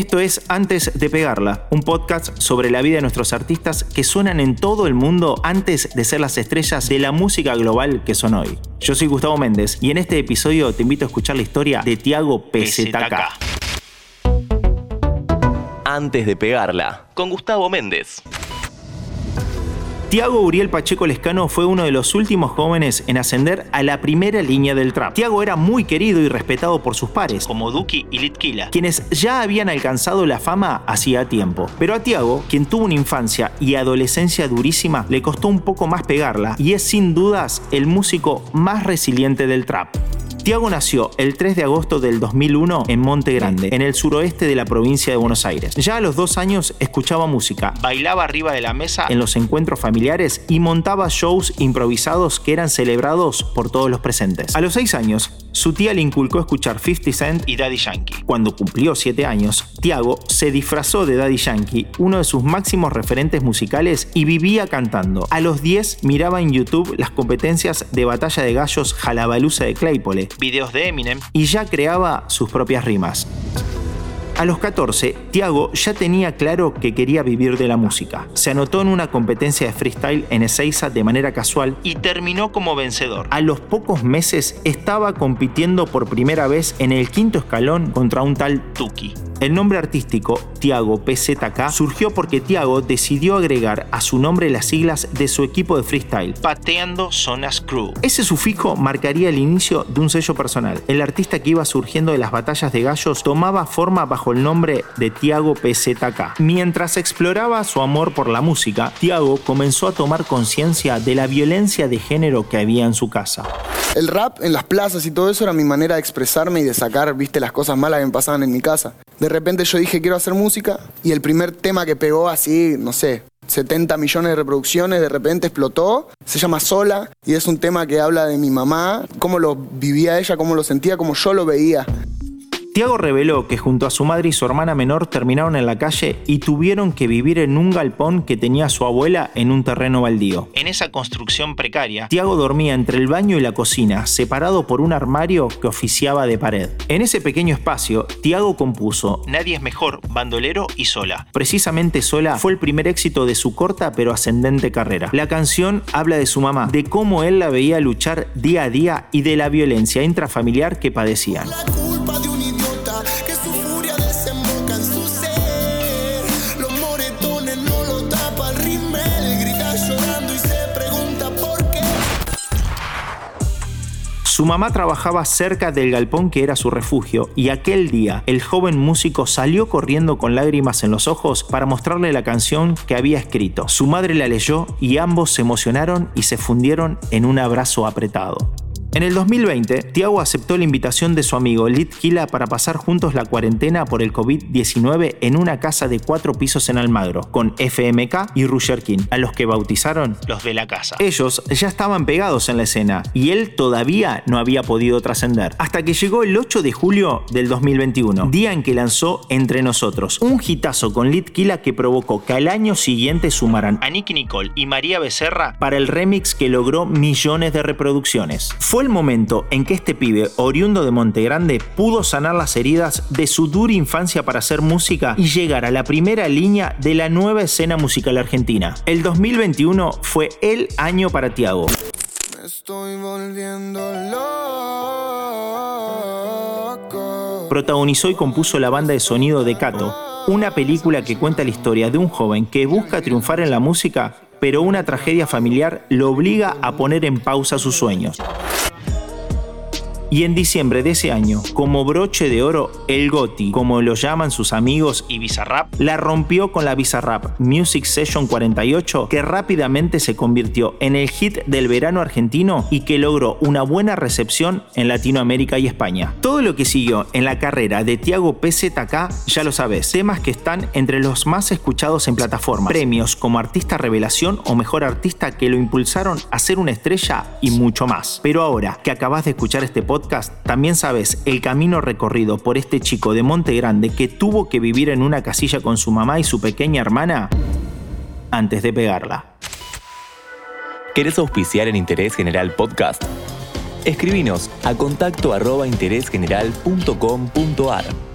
Esto es Antes de Pegarla, un podcast sobre la vida de nuestros artistas que suenan en todo el mundo antes de ser las estrellas de la música global que son hoy. Yo soy Gustavo Méndez y en este episodio te invito a escuchar la historia de Tiago PZK. Antes de Pegarla, con Gustavo Méndez. Tiago Uriel Pacheco Lescano fue uno de los últimos jóvenes en ascender a la primera línea del trap. Tiago era muy querido y respetado por sus pares, como Duki y Litkila, quienes ya habían alcanzado la fama hacía tiempo. Pero a Tiago, quien tuvo una infancia y adolescencia durísima, le costó un poco más pegarla y es sin dudas el músico más resiliente del trap. Tiago nació el 3 de agosto del 2001 en Monte Grande, en el suroeste de la provincia de Buenos Aires. Ya a los dos años escuchaba música, bailaba arriba de la mesa en los encuentros familiares y montaba shows improvisados que eran celebrados por todos los presentes. A los seis años, su tía le inculcó escuchar 50 Cent y Daddy Yankee. Cuando cumplió 7 años, Tiago se disfrazó de Daddy Yankee, uno de sus máximos referentes musicales, y vivía cantando. A los 10 miraba en YouTube las competencias de batalla de gallos Jalabalusa de Claypole, videos de Eminem, y ya creaba sus propias rimas. A los 14, Tiago ya tenía claro que quería vivir de la música. Se anotó en una competencia de freestyle en Ezeiza de manera casual y terminó como vencedor. A los pocos meses estaba compitiendo por primera vez en el quinto escalón contra un tal Tuki. El nombre artístico Tiago PZK surgió porque Tiago decidió agregar a su nombre las siglas de su equipo de freestyle, Pateando Zonas Crew. Ese sufijo marcaría el inicio de un sello personal. El artista que iba surgiendo de las batallas de gallos tomaba forma bajo el nombre de Tiago PZK. Mientras exploraba su amor por la música, Tiago comenzó a tomar conciencia de la violencia de género que había en su casa. El rap en las plazas y todo eso era mi manera de expresarme y de sacar, viste, las cosas malas que me pasaban en mi casa. De repente yo dije, quiero hacer música, y el primer tema que pegó así, no sé, 70 millones de reproducciones, de repente explotó, se llama Sola, y es un tema que habla de mi mamá, cómo lo vivía ella, cómo lo sentía, cómo yo lo veía. Tiago reveló que junto a su madre y su hermana menor terminaron en la calle y tuvieron que vivir en un galpón que tenía su abuela en un terreno baldío. En esa construcción precaria, Tiago dormía entre el baño y la cocina, separado por un armario que oficiaba de pared. En ese pequeño espacio, Tiago compuso Nadie es mejor, bandolero y sola. Precisamente sola fue el primer éxito de su corta pero ascendente carrera. La canción habla de su mamá, de cómo él la veía luchar día a día y de la violencia intrafamiliar que padecían. Su mamá trabajaba cerca del galpón que era su refugio y aquel día el joven músico salió corriendo con lágrimas en los ojos para mostrarle la canción que había escrito. Su madre la leyó y ambos se emocionaron y se fundieron en un abrazo apretado. En el 2020, Tiago aceptó la invitación de su amigo Lit Kila para pasar juntos la cuarentena por el COVID-19 en una casa de cuatro pisos en Almagro, con FMK y Rusher King, a los que bautizaron los de la casa. Ellos ya estaban pegados en la escena y él todavía no había podido trascender. Hasta que llegó el 8 de julio del 2021, día en que lanzó Entre Nosotros, un hitazo con Lit Kila que provocó que al año siguiente sumaran a Nicky Nicole y María Becerra para el remix que logró millones de reproducciones. Fue el momento en que este pibe, oriundo de Montegrande, pudo sanar las heridas de su dura infancia para hacer música y llegar a la primera línea de la nueva escena musical argentina. El 2021 fue el año para Tiago. Protagonizó y compuso la banda de sonido de Cato, una película que cuenta la historia de un joven que busca triunfar en la música, pero una tragedia familiar lo obliga a poner en pausa sus sueños. Y en diciembre de ese año, como broche de oro, el Goti, como lo llaman sus amigos y Bizarrap, la rompió con la Bizarrap Music Session 48, que rápidamente se convirtió en el hit del verano argentino y que logró una buena recepción en Latinoamérica y España. Todo lo que siguió en la carrera de Tiago PZK, ya lo sabes, temas que están entre los más escuchados en plataformas, premios como artista revelación o mejor artista que lo impulsaron a ser una estrella y mucho más. Pero ahora que acabas de escuchar este también sabes el camino recorrido por este chico de Monte Grande que tuvo que vivir en una casilla con su mamá y su pequeña hermana antes de pegarla. ¿Querés auspiciar en Interés General Podcast? Escribinos a contacto arroba interésgeneral.com.ar.